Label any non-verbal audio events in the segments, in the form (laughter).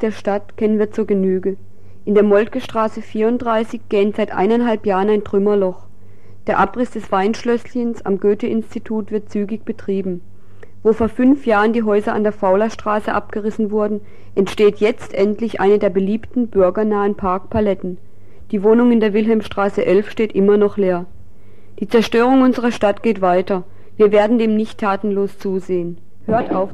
Der Stadt kennen wir zur Genüge. In der Moltkestraße 34 gähnt seit eineinhalb Jahren ein Trümmerloch. Der Abriss des Weinschlösschens am Goethe-Institut wird zügig betrieben. Wo vor fünf Jahren die Häuser an der Faulerstraße abgerissen wurden, entsteht jetzt endlich eine der beliebten bürgernahen Parkpaletten. Die Wohnung in der Wilhelmstraße 11 steht immer noch leer. Die Zerstörung unserer Stadt geht weiter. Wir werden dem nicht tatenlos zusehen. Hört auf.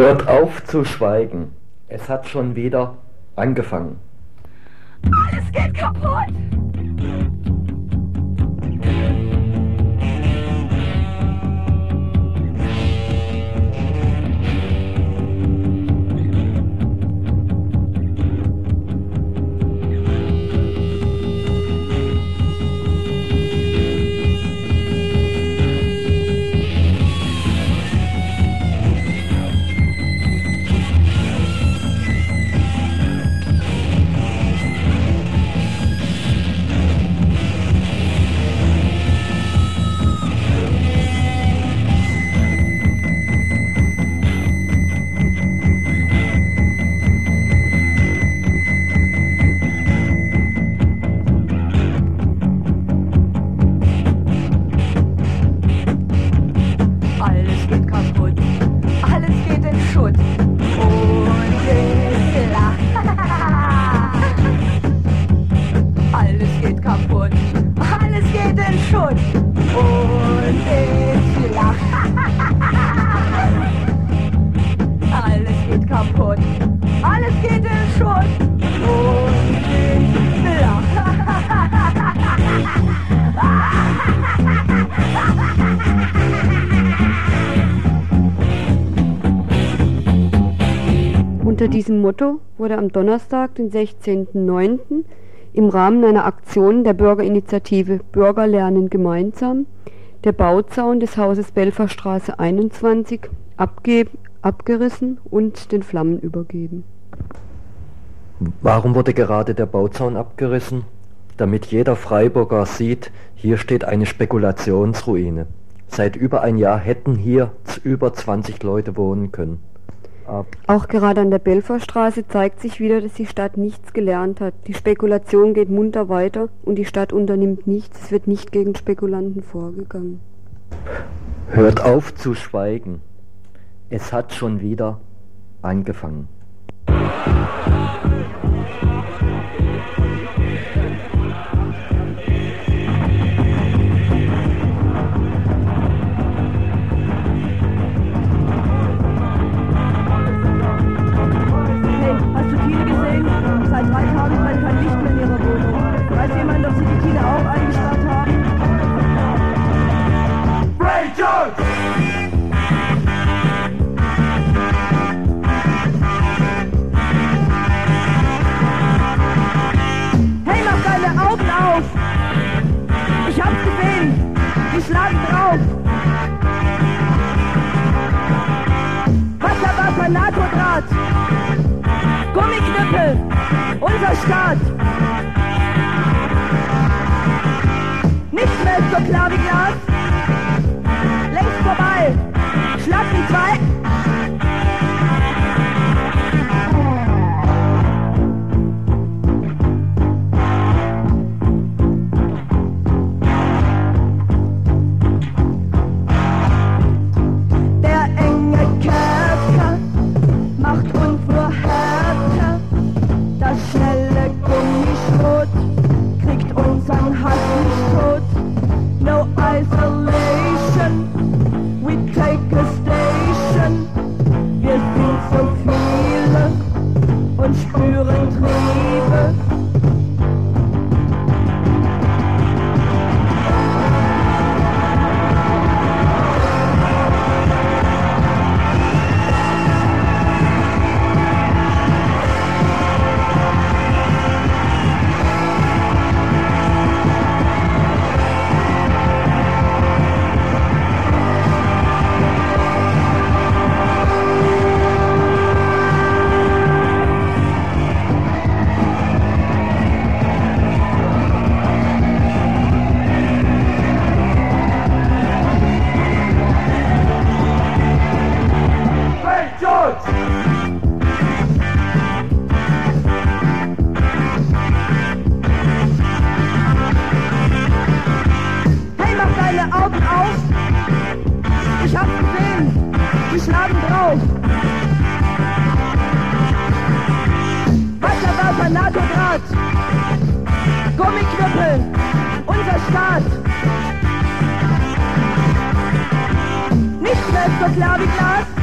Hört auf zu schweigen. Es hat schon wieder angefangen. Alles geht kaputt! Diesem Motto wurde am Donnerstag, den 16.09. im Rahmen einer Aktion der Bürgerinitiative Bürger lernen gemeinsam der Bauzaun des Hauses Belferstraße 21 abge abgerissen und den Flammen übergeben. Warum wurde gerade der Bauzaun abgerissen? Damit jeder Freiburger sieht, hier steht eine Spekulationsruine. Seit über ein Jahr hätten hier über 20 Leute wohnen können. Ab- Auch gerade an der Belferstraße zeigt sich wieder, dass die Stadt nichts gelernt hat. Die Spekulation geht munter weiter und die Stadt unternimmt nichts. Es wird nicht gegen Spekulanten vorgegangen. Hört auf zu schweigen. Es hat schon wieder angefangen. Hey, mach deine Augen auf! Ich hab's gesehen! Die schlagen drauf! Wasserwasser, NATO-Draht! Gummiknüppel! Unser Staat! Nichts mehr ist so klar wie Glas! Nichts mehr ist so klar wie Glas!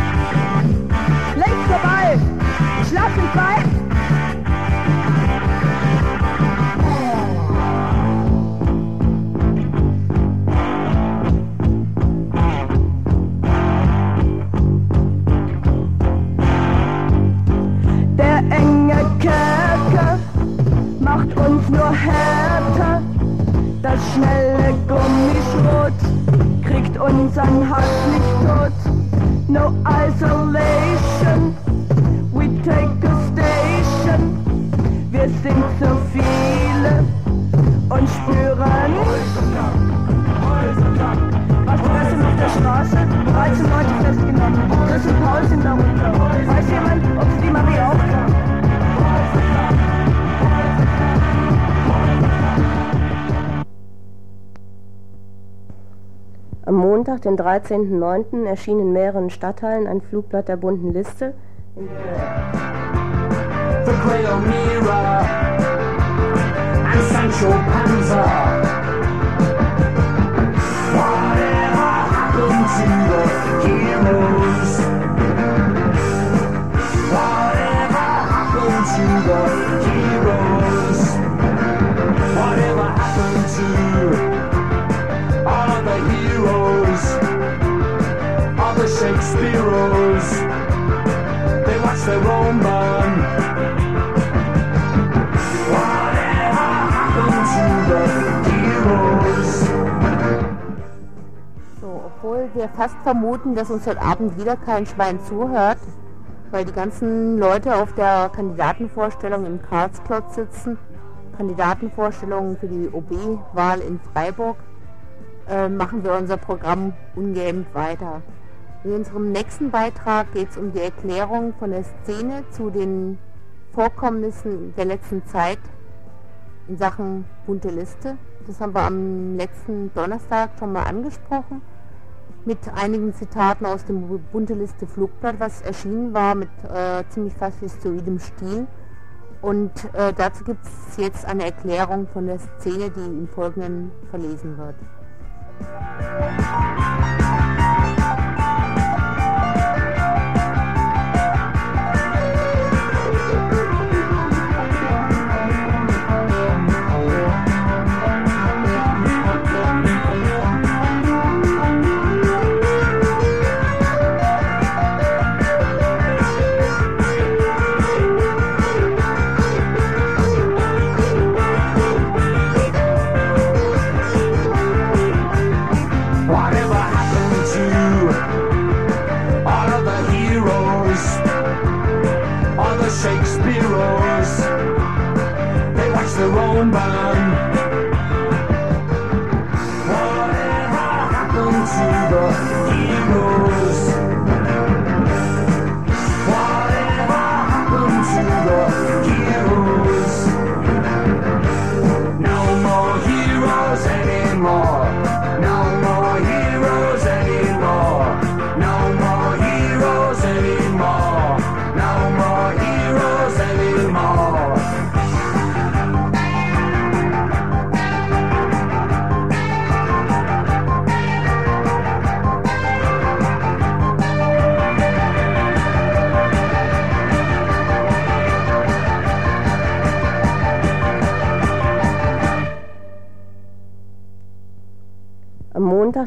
13.09., erschien in mehreren Stadtteilen ein Flugblatt der bunten Liste, the Grail Mirror and Sancho Panza. Obwohl wir fast vermuten, dass uns heute Abend wieder kein Schwein zuhört, weil die ganzen Leute auf der Kandidatenvorstellung im Karlsklotz sitzen, Kandidatenvorstellungen für die OB-Wahl in Freiburg, äh, machen wir unser Programm ungehemmt weiter. In unserem nächsten Beitrag geht es um die Erklärung von der Szene zu den Vorkommnissen der letzten Zeit in Sachen bunte Liste. Das haben wir am letzten Donnerstag schon mal angesprochen mit einigen Zitaten aus dem bunte Liste Flugblatt, was erschienen war mit äh, ziemlich faschistoidem Stil. Und äh, dazu gibt es jetzt eine Erklärung von der Szene, die im Folgenden verlesen wird.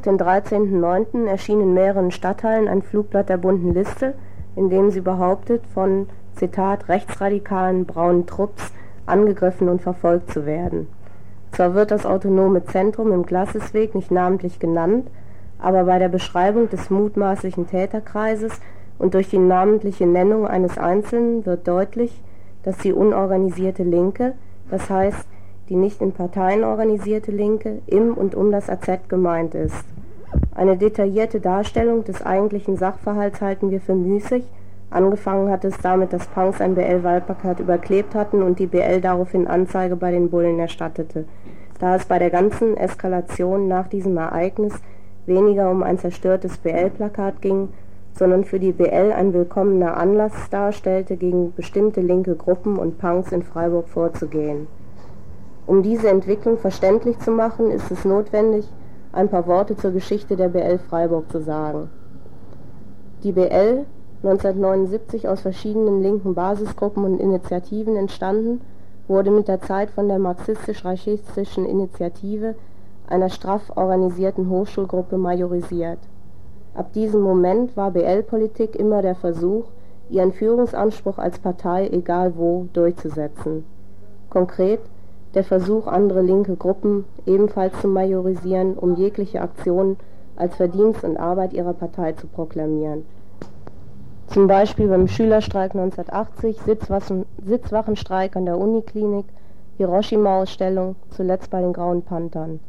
Montag, den 13.09., erschien in mehreren Stadtteilen ein Flugblatt der bunten Liste, in dem sie behauptet, von, Zitat, rechtsradikalen braunen Trupps angegriffen und verfolgt zu werden. Zwar wird das autonome Zentrum im Glassesweg nicht namentlich genannt, aber bei der Beschreibung des mutmaßlichen Täterkreises und durch die namentliche Nennung eines Einzelnen wird deutlich, dass die unorganisierte Linke, das heißt die nicht in Parteien organisierte Linke, im und um das AZ gemeint ist. Eine detaillierte Darstellung des eigentlichen Sachverhalts halten wir für müßig, angefangen hat es damit, dass Punks ein BL-Wahlplakat überklebt hatten und die BL daraufhin Anzeige bei den Bullen erstattete. Da es bei der ganzen Eskalation nach diesem Ereignis weniger um ein zerstörtes BL-Plakat ging, sondern für die BL ein willkommener Anlass darstellte, gegen bestimmte linke Gruppen und Punks in Freiburg vorzugehen. Um diese Entwicklung verständlich zu machen, ist es notwendig, ein paar Worte zur Geschichte der BL Freiburg zu sagen. Die BL, 1979 aus verschiedenen linken Basisgruppen und Initiativen entstanden, wurde mit der Zeit von der marxistisch-raschistischen Initiative, einer straff organisierten Hochschulgruppe, majorisiert. Ab diesem Moment war BL-Politik immer der Versuch, ihren Führungsanspruch als Partei egal wo durchzusetzen. Konkret der Versuch, andere linke Gruppen ebenfalls zu majorisieren, um jegliche Aktion als Verdienst und Arbeit ihrer Partei zu proklamieren. Zum Beispiel beim Schülerstreik 1980, Sitzwachen, Sitzwachenstreik an der Uniklinik, Hiroshima-Ausstellung, zuletzt bei den Grauen Panthern.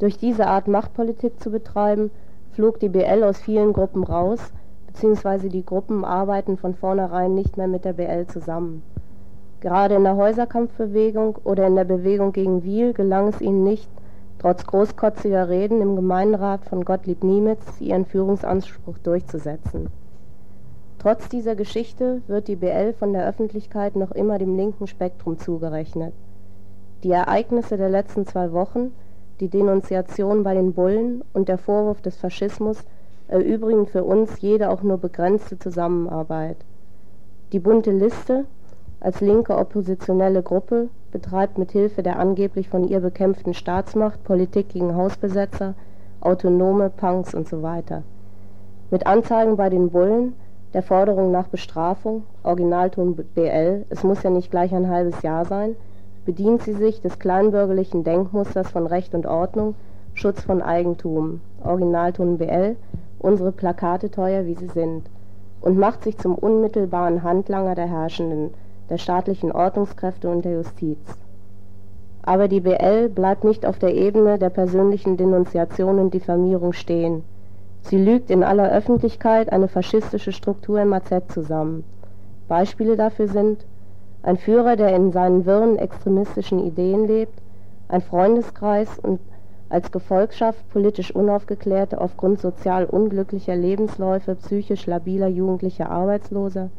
Durch diese Art Machtpolitik zu betreiben, flog die BL aus vielen Gruppen raus, beziehungsweise die Gruppen arbeiten von vornherein nicht mehr mit der BL zusammen. Gerade in der Häuserkampfbewegung oder in der Bewegung gegen Wiel gelang es ihnen nicht, trotz großkotziger Reden im Gemeinderat von Gottlieb Niemitz ihren Führungsanspruch durchzusetzen. Trotz dieser Geschichte wird die BL von der Öffentlichkeit noch immer dem linken Spektrum zugerechnet. Die Ereignisse der letzten zwei Wochen, die Denunziation bei den Bullen und der Vorwurf des Faschismus erübrigen für uns jede auch nur begrenzte Zusammenarbeit. Die bunte Liste als linke oppositionelle Gruppe betreibt mit Hilfe der angeblich von ihr bekämpften Staatsmacht Politik gegen Hausbesetzer, Autonome, Punks usw. Mit Anzeigen bei den Bullen, der Forderung nach Bestrafung, Originalton BL, es muss ja nicht gleich ein halbes Jahr sein, bedient sie sich des kleinbürgerlichen Denkmusters von Recht und Ordnung, Schutz von Eigentum, Originalton BL, unsere Plakate teuer wie sie sind, und macht sich zum unmittelbaren Handlanger der Herrschenden, der staatlichen Ordnungskräfte und der Justiz. Aber die BL bleibt nicht auf der Ebene der persönlichen Denunziation und Diffamierung stehen. Sie lügt in aller Öffentlichkeit eine faschistische Struktur im AZ zusammen. Beispiele dafür sind ein Führer, der in seinen wirren extremistischen Ideen lebt, ein Freundeskreis und als Gefolgschaft politisch unaufgeklärte, aufgrund sozial unglücklicher Lebensläufe psychisch labiler jugendlicher Arbeitsloser,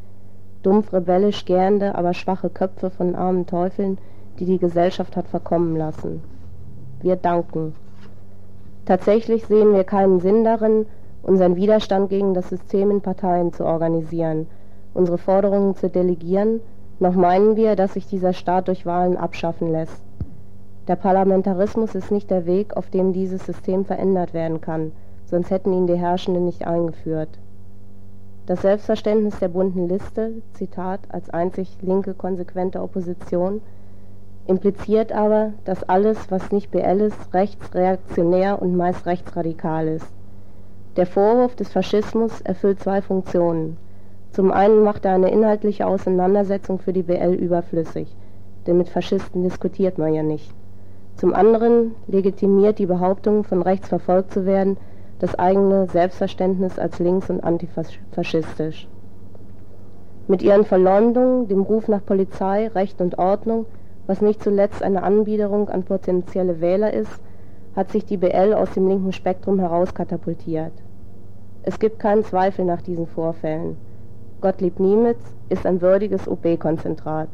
dumpf rebellisch gärende, aber schwache Köpfe von armen Teufeln, die die Gesellschaft hat verkommen lassen. Wir danken. Tatsächlich sehen wir keinen Sinn darin, unseren Widerstand gegen das System in Parteien zu organisieren, unsere Forderungen zu delegieren, noch meinen wir, dass sich dieser Staat durch Wahlen abschaffen lässt. Der Parlamentarismus ist nicht der Weg, auf dem dieses System verändert werden kann, sonst hätten ihn die Herrschenden nicht eingeführt. Das Selbstverständnis der bunten Liste, Zitat, als einzig linke konsequente Opposition, impliziert aber, dass alles, was nicht BL ist, rechtsreaktionär und meist rechtsradikal ist. Der Vorwurf des Faschismus erfüllt zwei Funktionen. Zum einen macht er eine inhaltliche Auseinandersetzung für die BL überflüssig, denn mit Faschisten diskutiert man ja nicht. Zum anderen legitimiert die Behauptung, von rechts verfolgt zu werden, das eigene Selbstverständnis als links- und antifaschistisch. Mit ihren Verleumdungen, dem Ruf nach Polizei, Recht und Ordnung, was nicht zuletzt eine Anbiederung an potenzielle Wähler ist, hat sich die BL aus dem linken Spektrum herauskatapultiert. Es gibt keinen Zweifel nach diesen Vorfällen. Gottlieb Niemitz ist ein würdiges OB-Konzentrat.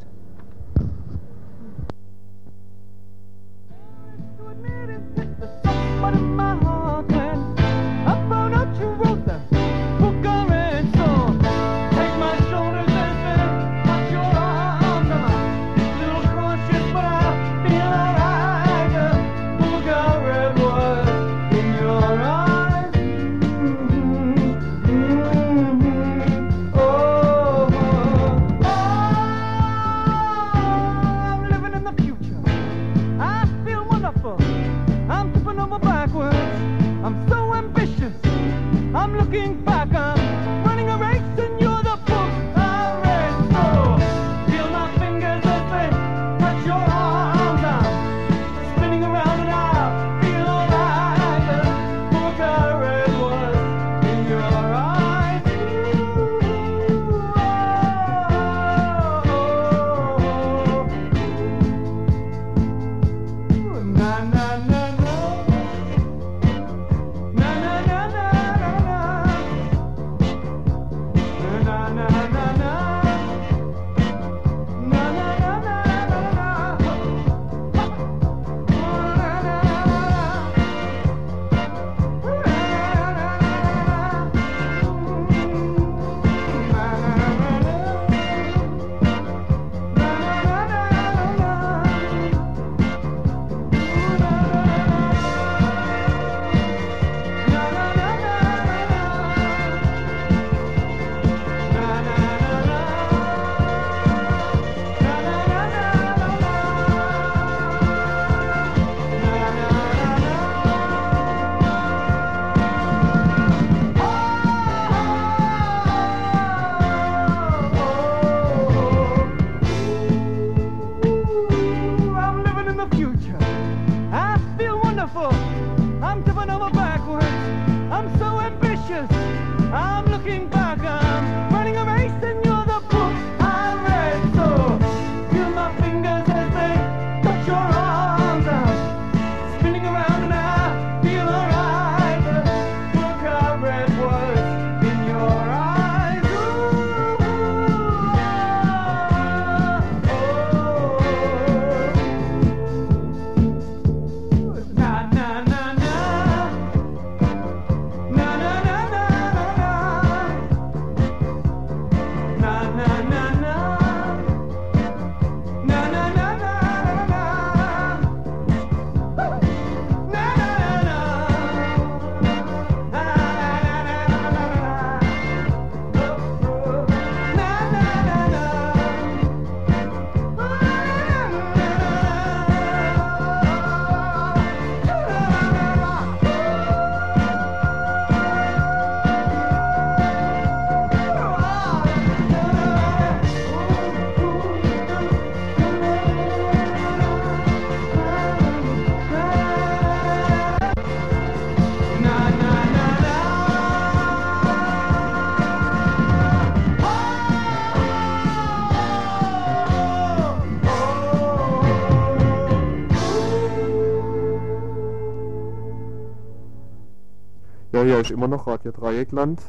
Ist immer noch Radio Dreieckland.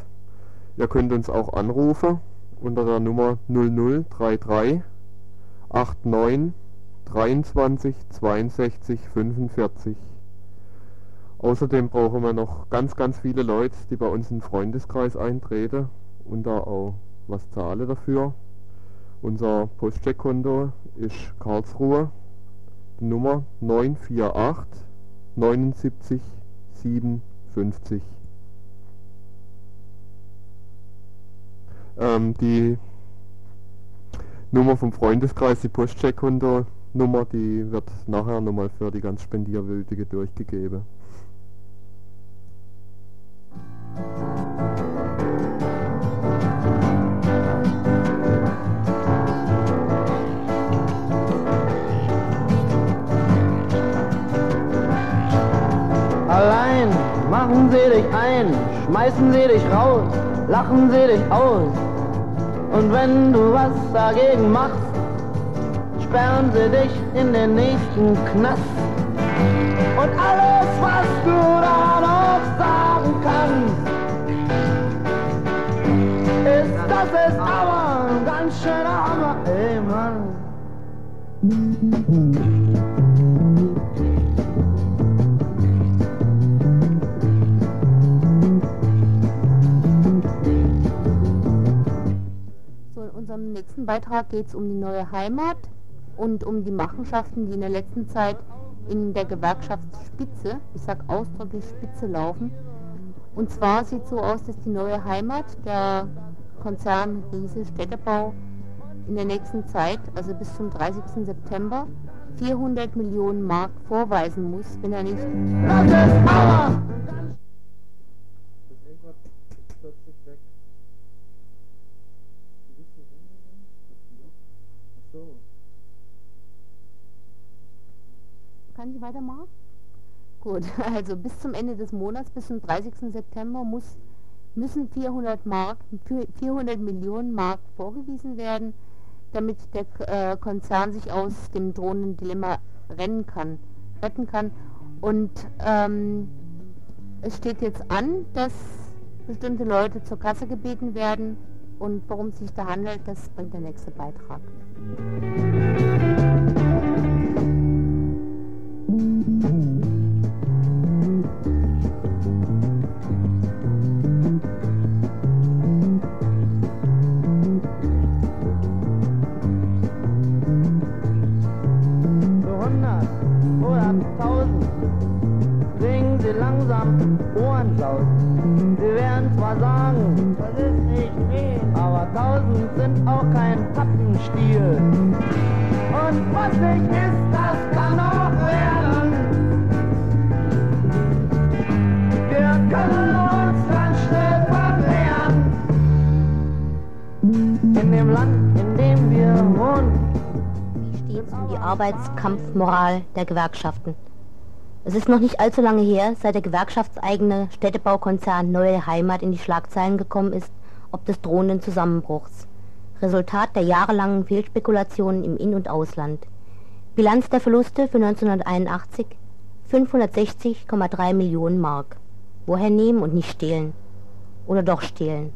Ihr könnt uns auch anrufen unter der Nummer 0033 89 23 62 45. Außerdem brauchen wir noch ganz, ganz viele Leute, die bei uns in den Freundeskreis eintreten und da auch was zahlen dafür. Unser Postcheckkonto ist Karlsruhe, Nummer 948 79 57. Ähm, die Nummer vom Freundeskreis, die Postcheckkonto-Nummer, die wird nachher nochmal für die ganz Spendierwürdige durchgegeben. Allein machen sie dich ein, schmeißen sie dich raus, lachen sie dich aus. Und wenn du was dagegen machst, sperren sie dich in den nächsten Knast. Und alles, was du da noch sagen kannst, ist, das ist aber ein ganz schöner Hammer, ey Mann. Unserem nächsten Beitrag geht es um die neue Heimat und um die Machenschaften, die in der letzten Zeit in der Gewerkschaftsspitze, ich sag ausdrücklich Spitze laufen. Und zwar sieht so aus, dass die neue Heimat, der Konzern Riese Städtebau, in der nächsten Zeit, also bis zum 30. September, 400 Millionen Mark vorweisen muss, wenn er nicht Weitermachen? Gut, (laughs) also bis zum Ende des Monats, bis zum 30. September muss, müssen 400, Mark, 400 Millionen Mark vorgewiesen werden, damit der äh, Konzern sich aus dem drohenden Dilemma rennen kann, retten kann. Und ähm, es steht jetzt an, dass bestimmte Leute zur Kasse gebeten werden und worum es sich da handelt, das bringt der nächste Beitrag. Arbeitskampfmoral der Gewerkschaften? Es ist noch nicht allzu lange her, seit der gewerkschaftseigene Städtebaukonzern Neue Heimat in die Schlagzeilen gekommen ist, ob des drohenden Zusammenbruchs. Resultat der jahrelangen Fehlspekulationen im In- und Ausland. Bilanz der Verluste für 1981 560,3 Millionen Mark. Woher nehmen und nicht stehlen? Oder doch stehlen?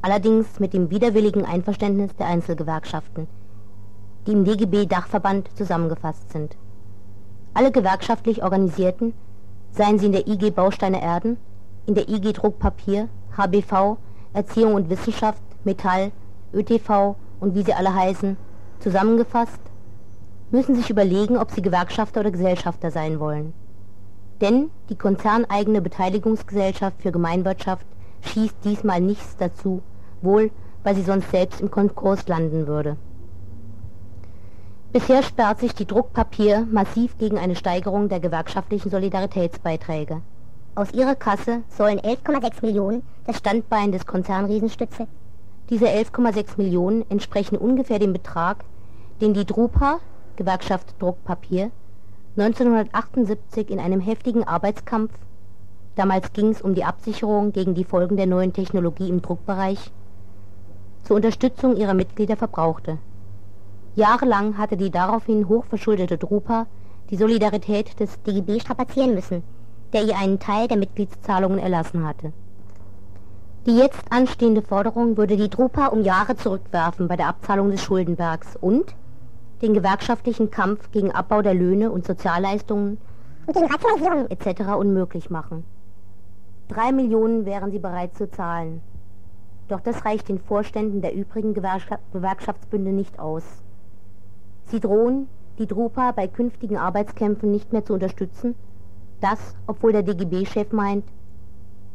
Allerdings mit dem widerwilligen Einverständnis der Einzelgewerkschaften, die im DGB-Dachverband zusammengefasst sind. Alle gewerkschaftlich Organisierten, seien sie in der IG Bausteine Erden, in der IG Druckpapier, HBV, Erziehung und Wissenschaft, Metall, ÖTV und wie sie alle heißen, zusammengefasst, müssen sich überlegen, ob sie Gewerkschafter oder Gesellschafter sein wollen. Denn die konzerneigene Beteiligungsgesellschaft für Gemeinwirtschaft schießt diesmal nichts dazu, wohl weil sie sonst selbst im Konkurs landen würde. Bisher sperrt sich die Druckpapier massiv gegen eine Steigerung der gewerkschaftlichen Solidaritätsbeiträge. Aus ihrer Kasse sollen 11,6 Millionen das Standbein des Konzernriesenstütze. Diese 11,6 Millionen entsprechen ungefähr dem Betrag, den die Drupa, Gewerkschaft Druckpapier, 1978 in einem heftigen Arbeitskampf, damals ging es um die Absicherung gegen die Folgen der neuen Technologie im Druckbereich, zur Unterstützung ihrer Mitglieder verbrauchte. Jahrelang hatte die daraufhin hochverschuldete Drupa die Solidarität des DGB strapazieren müssen. der ihr einen Teil der Mitgliedszahlungen erlassen hatte. Die jetzt anstehende Forderung würde die Drupa um Jahre zurückwerfen bei der Abzahlung des Schuldenbergs und den gewerkschaftlichen Kampf gegen Abbau der Löhne und Sozialleistungen und gegen etc. unmöglich machen. Drei Millionen wären sie bereit zu zahlen. Doch das reicht den Vorständen der übrigen Gewerkschaft Gewerkschaftsbünde nicht aus. Sie drohen, die Drupa bei künftigen Arbeitskämpfen nicht mehr zu unterstützen, das, obwohl der DGB-Chef meint,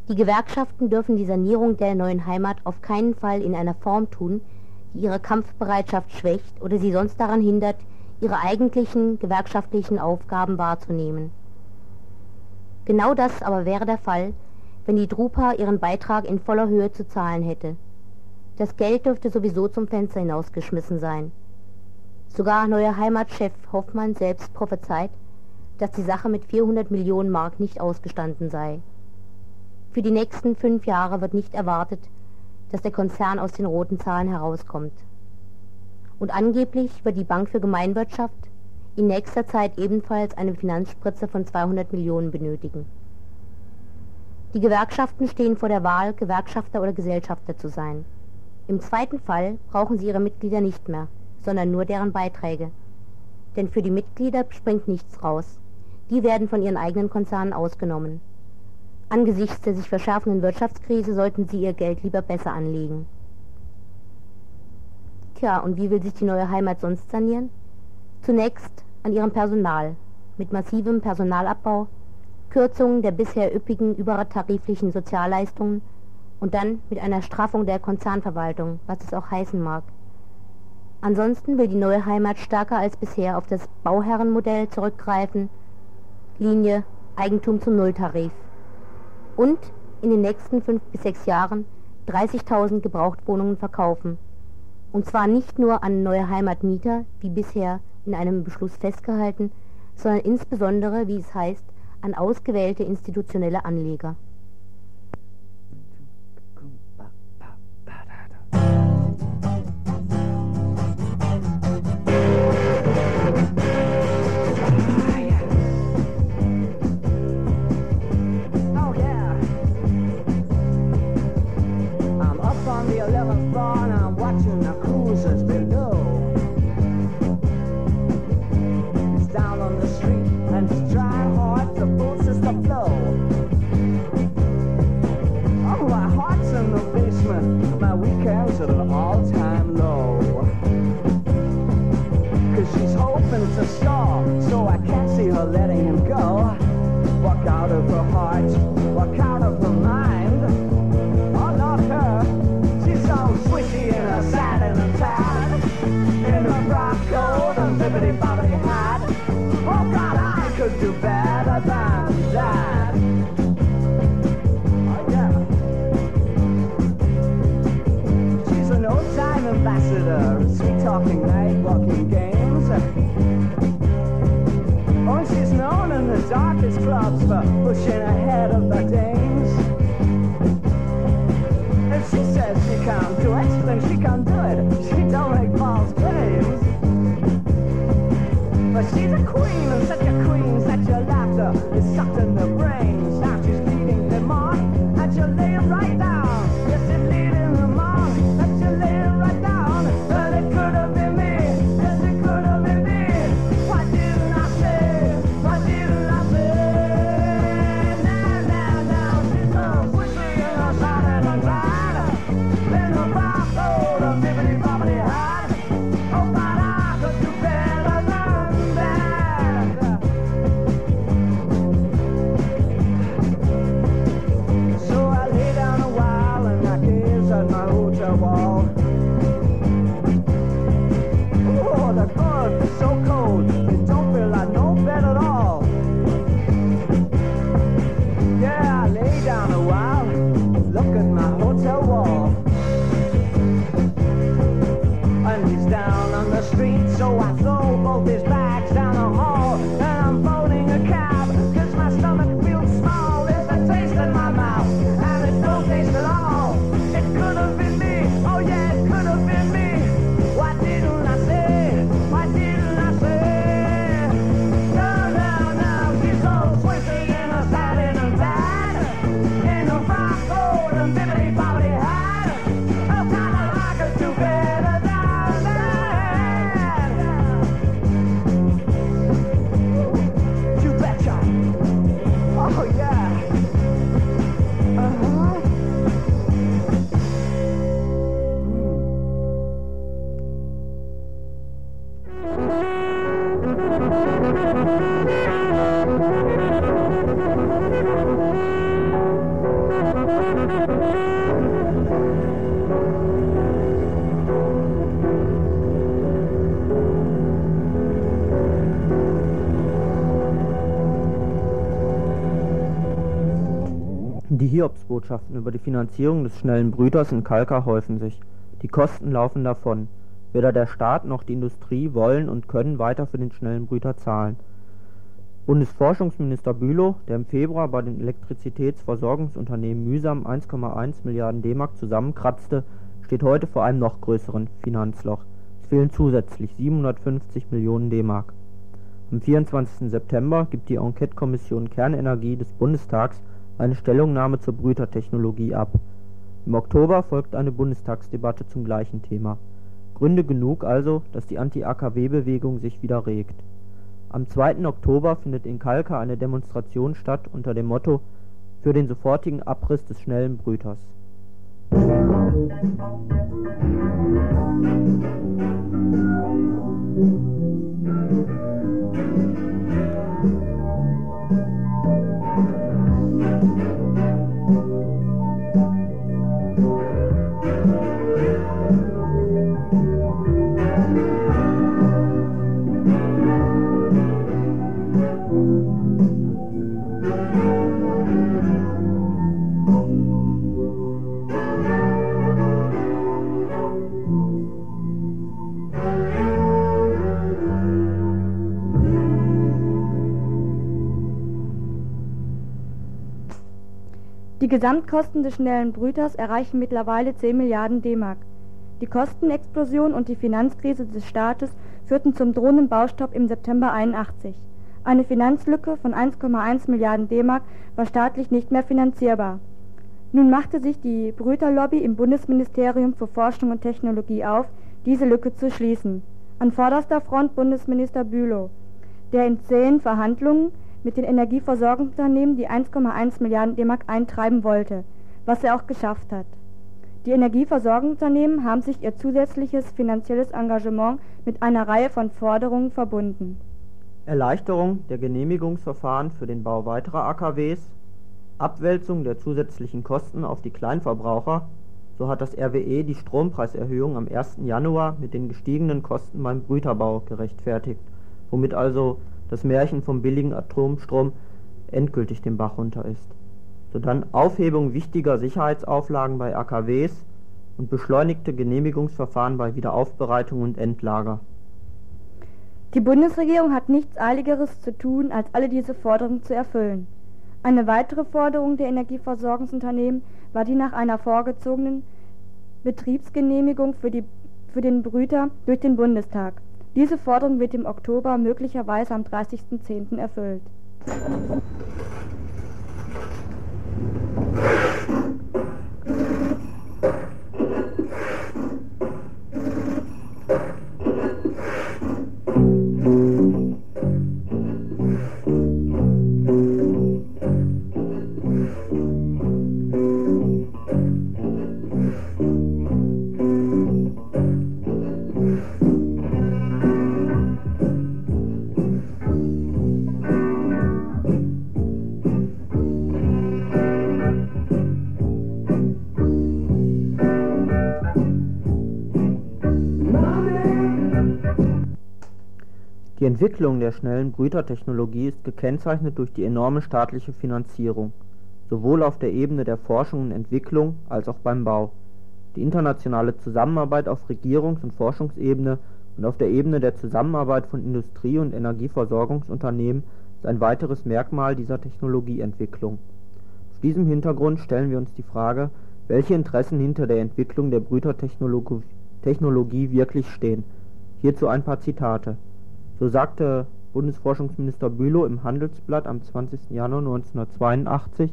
die Gewerkschaften dürfen die Sanierung der neuen Heimat auf keinen Fall in einer Form tun, die ihre Kampfbereitschaft schwächt oder sie sonst daran hindert, ihre eigentlichen gewerkschaftlichen Aufgaben wahrzunehmen. Genau das aber wäre der Fall, wenn die Drupa ihren Beitrag in voller Höhe zu zahlen hätte. Das Geld dürfte sowieso zum Fenster hinausgeschmissen sein. Sogar neuer Heimatchef Hoffmann selbst prophezeit, dass die Sache mit 400 Millionen Mark nicht ausgestanden sei. Für die nächsten fünf Jahre wird nicht erwartet, dass der Konzern aus den roten Zahlen herauskommt. Und angeblich wird die Bank für Gemeinwirtschaft in nächster Zeit ebenfalls eine Finanzspritze von 200 Millionen benötigen. Die Gewerkschaften stehen vor der Wahl, Gewerkschafter oder Gesellschafter zu sein. Im zweiten Fall brauchen sie ihre Mitglieder nicht mehr, sondern nur deren Beiträge. Denn für die Mitglieder springt nichts raus. Die werden von ihren eigenen Konzernen ausgenommen. Angesichts der sich verschärfenden Wirtschaftskrise sollten sie ihr Geld lieber besser anlegen. Tja, und wie will sich die neue Heimat sonst sanieren? Zunächst an ihrem Personal, mit massivem Personalabbau, Kürzungen der bisher üppigen übertariflichen Sozialleistungen und dann mit einer Straffung der Konzernverwaltung, was es auch heißen mag. Ansonsten will die neue Heimat stärker als bisher auf das Bauherrenmodell zurückgreifen, Linie Eigentum zum Nulltarif. Und in den nächsten fünf bis sechs Jahren 30.000 Gebrauchtwohnungen verkaufen. Und zwar nicht nur an neue Heimatmieter, wie bisher in einem Beschluss festgehalten, sondern insbesondere, wie es heißt, an ausgewählte institutionelle Anleger. Die Hiobsbotschaften über die Finanzierung des schnellen Brüters in Kalkar häufen sich. Die Kosten laufen davon. Weder der Staat noch die Industrie wollen und können weiter für den schnellen Brüter zahlen. Bundesforschungsminister Bülow, der im Februar bei den Elektrizitätsversorgungsunternehmen mühsam 1,1 Milliarden D-Mark zusammenkratzte, steht heute vor einem noch größeren Finanzloch. Es fehlen zusätzlich 750 Millionen D-Mark. Am 24. September gibt die Enquete-Kommission Kernenergie des Bundestags eine Stellungnahme zur Brütertechnologie ab. Im Oktober folgt eine Bundestagsdebatte zum gleichen Thema. Gründe genug also, dass die Anti-AKW-Bewegung sich wieder regt. Am 2. Oktober findet in Kalkar eine Demonstration statt unter dem Motto Für den sofortigen Abriss des schnellen Brüters. Die Gesamtkosten des schnellen Brüters erreichen mittlerweile 10 Milliarden D-Mark. Die Kostenexplosion und die Finanzkrise des Staates führten zum drohenden Baustopp im September 81. Eine Finanzlücke von 1,1 Milliarden D-Mark war staatlich nicht mehr finanzierbar. Nun machte sich die Brüterlobby im Bundesministerium für Forschung und Technologie auf, diese Lücke zu schließen. An vorderster Front Bundesminister Bülow, der in zähen Verhandlungen mit den Energieversorgungsunternehmen die 1,1 Milliarden D-Mark eintreiben wollte, was er auch geschafft hat. Die Energieversorgungsunternehmen haben sich ihr zusätzliches finanzielles Engagement mit einer Reihe von Forderungen verbunden. Erleichterung der Genehmigungsverfahren für den Bau weiterer AKWs, Abwälzung der zusätzlichen Kosten auf die Kleinverbraucher, so hat das RWE die Strompreiserhöhung am 1. Januar mit den gestiegenen Kosten beim Brüterbau gerechtfertigt, womit also das Märchen vom billigen Atomstrom endgültig den Bach runter ist. Sodann Aufhebung wichtiger Sicherheitsauflagen bei AKWs und beschleunigte Genehmigungsverfahren bei Wiederaufbereitung und Endlager. Die Bundesregierung hat nichts Eiligeres zu tun, als alle diese Forderungen zu erfüllen. Eine weitere Forderung der Energieversorgungsunternehmen war die nach einer vorgezogenen Betriebsgenehmigung für, die, für den Brüter durch den Bundestag. Diese Forderung wird im Oktober möglicherweise am 30.10. erfüllt. Entwicklung der schnellen Brütertechnologie ist gekennzeichnet durch die enorme staatliche Finanzierung, sowohl auf der Ebene der Forschung und Entwicklung als auch beim Bau. Die internationale Zusammenarbeit auf Regierungs und Forschungsebene und auf der Ebene der Zusammenarbeit von Industrie und Energieversorgungsunternehmen ist ein weiteres Merkmal dieser Technologieentwicklung. Vor diesem Hintergrund stellen wir uns die Frage, welche Interessen hinter der Entwicklung der Brütertechnologie wirklich stehen. Hierzu ein paar Zitate so sagte Bundesforschungsminister Bülow im Handelsblatt am 20. Januar 1982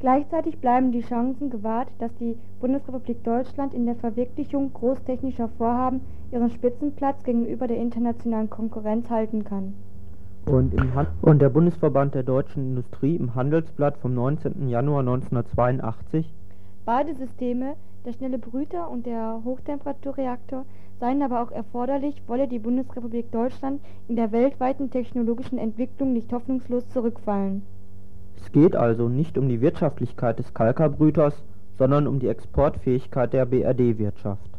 Gleichzeitig bleiben die Chancen gewahrt, dass die Bundesrepublik Deutschland in der Verwirklichung großtechnischer Vorhaben ihren Spitzenplatz gegenüber der internationalen Konkurrenz halten kann. Und, und der Bundesverband der deutschen Industrie im Handelsblatt vom 19. Januar 1982 Beide Systeme Der schnelle Brüter und der Hochtemperaturreaktor seien aber auch erforderlich, wolle die Bundesrepublik Deutschland in der weltweiten technologischen Entwicklung nicht hoffnungslos zurückfallen. Es geht also nicht um die Wirtschaftlichkeit des Kalka-Brüters, sondern um die Exportfähigkeit der BRD-Wirtschaft.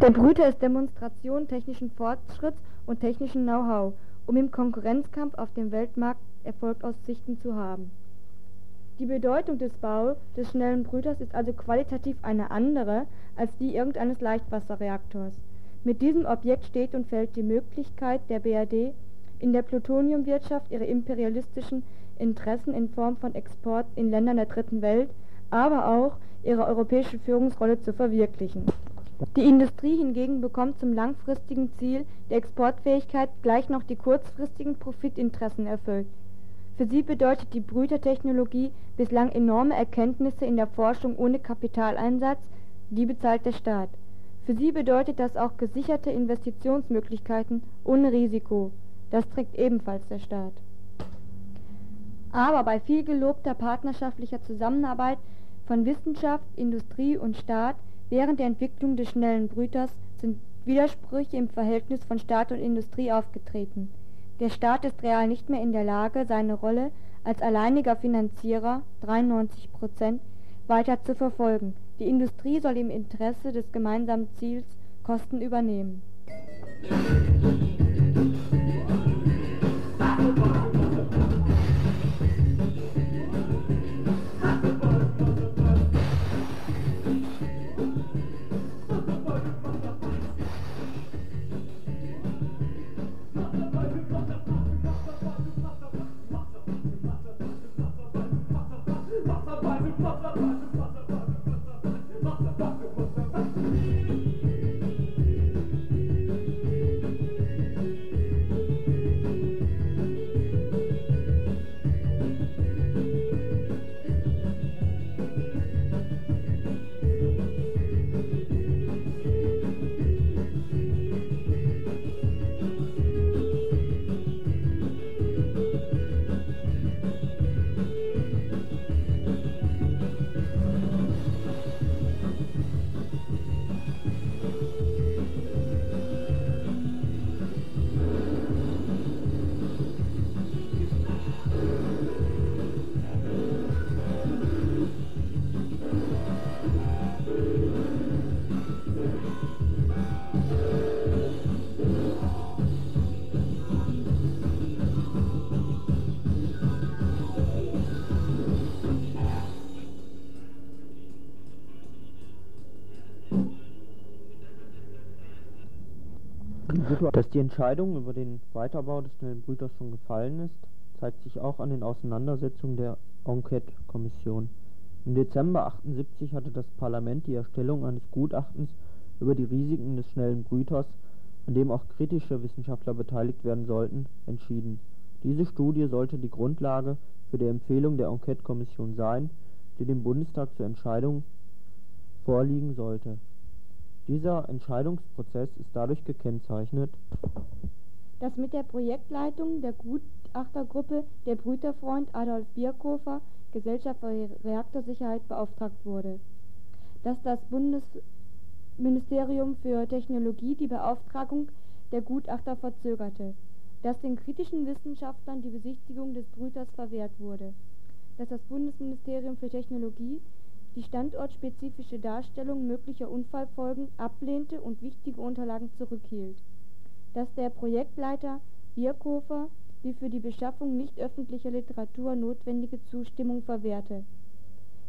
Der Brüter ist Demonstration technischen Fortschritts und technischen Know-how, um im Konkurrenzkampf auf dem Weltmarkt Erfolgsaussichten zu haben. Die Bedeutung des Bau des schnellen Brüters ist also qualitativ eine andere als die irgendeines Leichtwasserreaktors. Mit diesem Objekt steht und fällt die Möglichkeit der BRD, in der Plutoniumwirtschaft ihre imperialistischen Interessen in Form von Export in Ländern der Dritten Welt, aber auch ihre europäische Führungsrolle zu verwirklichen. Die Industrie hingegen bekommt zum langfristigen Ziel der Exportfähigkeit gleich noch die kurzfristigen Profitinteressen erfüllt. Für sie bedeutet die Brütertechnologie bislang enorme Erkenntnisse in der Forschung ohne Kapitaleinsatz, die bezahlt der Staat. Für sie bedeutet das auch gesicherte Investitionsmöglichkeiten ohne Risiko, das trägt ebenfalls der Staat. Aber bei viel gelobter partnerschaftlicher Zusammenarbeit von Wissenschaft, Industrie und Staat während der Entwicklung des schnellen Brüters sind Widersprüche im Verhältnis von Staat und Industrie aufgetreten. Der Staat ist real nicht mehr in der Lage, seine Rolle als alleiniger Finanzierer 93 Prozent weiter zu verfolgen. Die Industrie soll im Interesse des gemeinsamen Ziels Kosten übernehmen. Dass die Entscheidung über den Weiterbau des schnellen Brüters schon gefallen ist, zeigt sich auch an den Auseinandersetzungen der Enquete-Kommission. Im Dezember 78 hatte das Parlament die Erstellung eines Gutachtens über die Risiken des schnellen Brüters, an dem auch kritische Wissenschaftler beteiligt werden sollten, entschieden. Diese Studie sollte die Grundlage für die Empfehlung der Enquete-Kommission sein, die dem Bundestag zur Entscheidung vorliegen sollte. Dieser Entscheidungsprozess ist dadurch gekennzeichnet, dass mit der Projektleitung der Gutachtergruppe der Brüterfreund Adolf Bierkofer, Gesellschaft für Reaktorsicherheit, beauftragt wurde, dass das Bundesministerium für Technologie die Beauftragung der Gutachter verzögerte, dass den kritischen Wissenschaftlern die Besichtigung des Brüters verwehrt wurde, dass das Bundesministerium für Technologie die standortspezifische Darstellung möglicher Unfallfolgen ablehnte und wichtige Unterlagen zurückhielt, dass der Projektleiter Bierkofer die für die Beschaffung nicht öffentlicher Literatur notwendige Zustimmung verwehrte,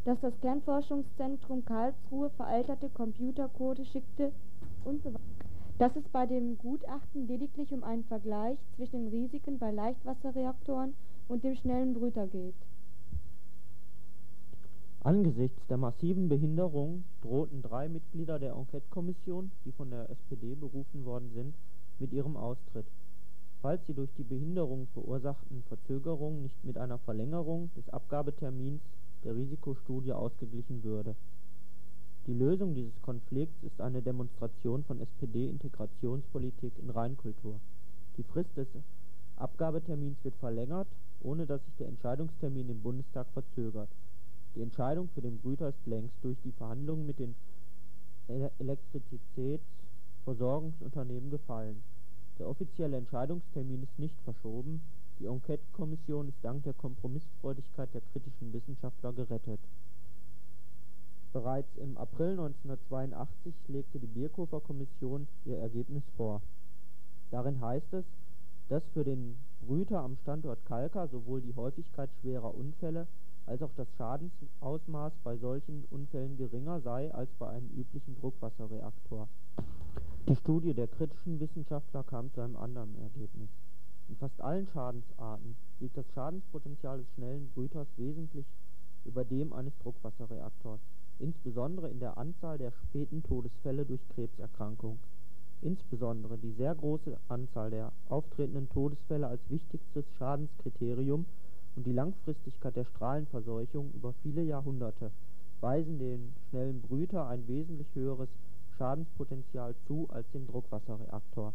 dass das Kernforschungszentrum Karlsruhe veralterte Computercode schickte usw. dass es bei dem Gutachten lediglich um einen Vergleich zwischen den Risiken bei Leichtwasserreaktoren und dem schnellen Brüter geht Angesichts der massiven Behinderung drohten drei Mitglieder der Enquete-Kommission, die von der SPD berufen worden sind, mit ihrem Austritt, falls die durch die Behinderung verursachten Verzögerungen nicht mit einer Verlängerung des Abgabetermins der Risikostudie ausgeglichen würde. Die Lösung dieses Konflikts ist eine Demonstration von SPD-Integrationspolitik in Reinkultur. Die Frist des Abgabetermins wird verlängert, ohne dass sich der Entscheidungstermin im Bundestag verzögert die Entscheidung für den Brüter ist längst durch die Verhandlungen mit den Ele- Elektrizitätsversorgungsunternehmen gefallen. Der offizielle Entscheidungstermin ist nicht verschoben, die Enquete-Kommission ist dank der Kompromissfreudigkeit der kritischen Wissenschaftler gerettet. Bereits im April 1982 legte die Bierkofer-Kommission ihr Ergebnis vor. Darin heißt es, dass für den Brüter am Standort Kalka sowohl die Häufigkeit schwerer Unfälle als auch das Schadensausmaß bei solchen Unfällen geringer sei als bei einem üblichen Druckwasserreaktor. Die Studie der kritischen Wissenschaftler kam zu einem anderen Ergebnis. In fast allen Schadensarten liegt das Schadenspotenzial des schnellen Brüters wesentlich über dem eines Druckwasserreaktors, insbesondere in der Anzahl der späten Todesfälle durch Krebserkrankung. Insbesondere die sehr große Anzahl der auftretenden Todesfälle als wichtigstes Schadenskriterium und die Langfristigkeit der Strahlenverseuchung über viele Jahrhunderte weisen dem schnellen Brüter ein wesentlich höheres Schadenspotenzial zu als dem Druckwasserreaktor.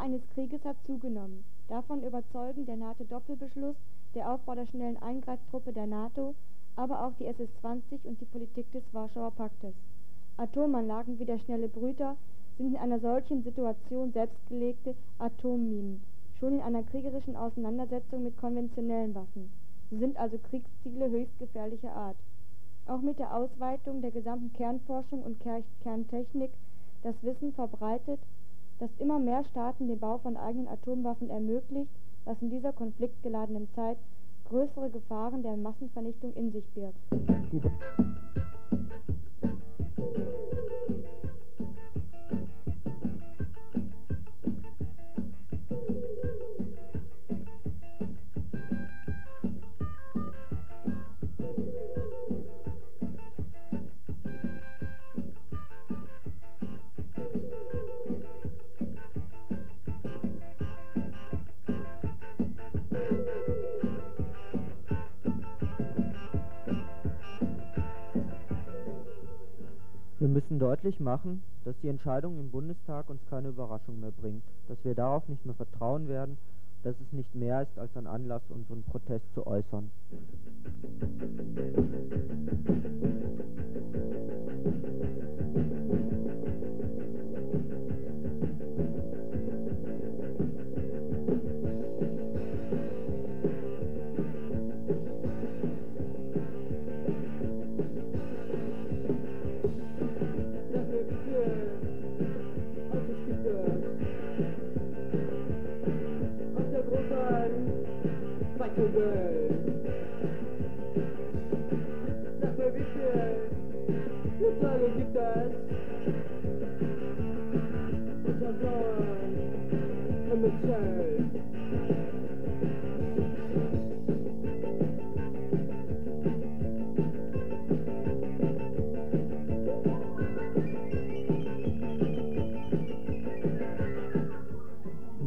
Gefahr eines Krieges hat zugenommen. Davon überzeugen der NATO-Doppelbeschluss, der Aufbau der schnellen Eingreiftruppe der NATO, aber auch die SS-20 und die Politik des Warschauer Paktes. Atomanlagen wie der schnelle Brüter sind in einer solchen Situation selbstgelegte Atomminen, schon in einer kriegerischen Auseinandersetzung mit konventionellen Waffen. Sie sind also Kriegsziele höchst gefährlicher Art. Auch mit der Ausweitung der gesamten Kernforschung und Ker Kerntechnik das Wissen verbreitet, dass immer mehr Staaten den Bau von eigenen Atomwaffen ermöglicht, was in dieser konfliktgeladenen Zeit größere Gefahren der Massenvernichtung in sich birgt. Wir müssen deutlich machen, dass die Entscheidung im Bundestag uns keine Überraschung mehr bringt, dass wir darauf nicht mehr vertrauen werden, dass es nicht mehr ist als ein Anlass, unseren Protest zu äußern.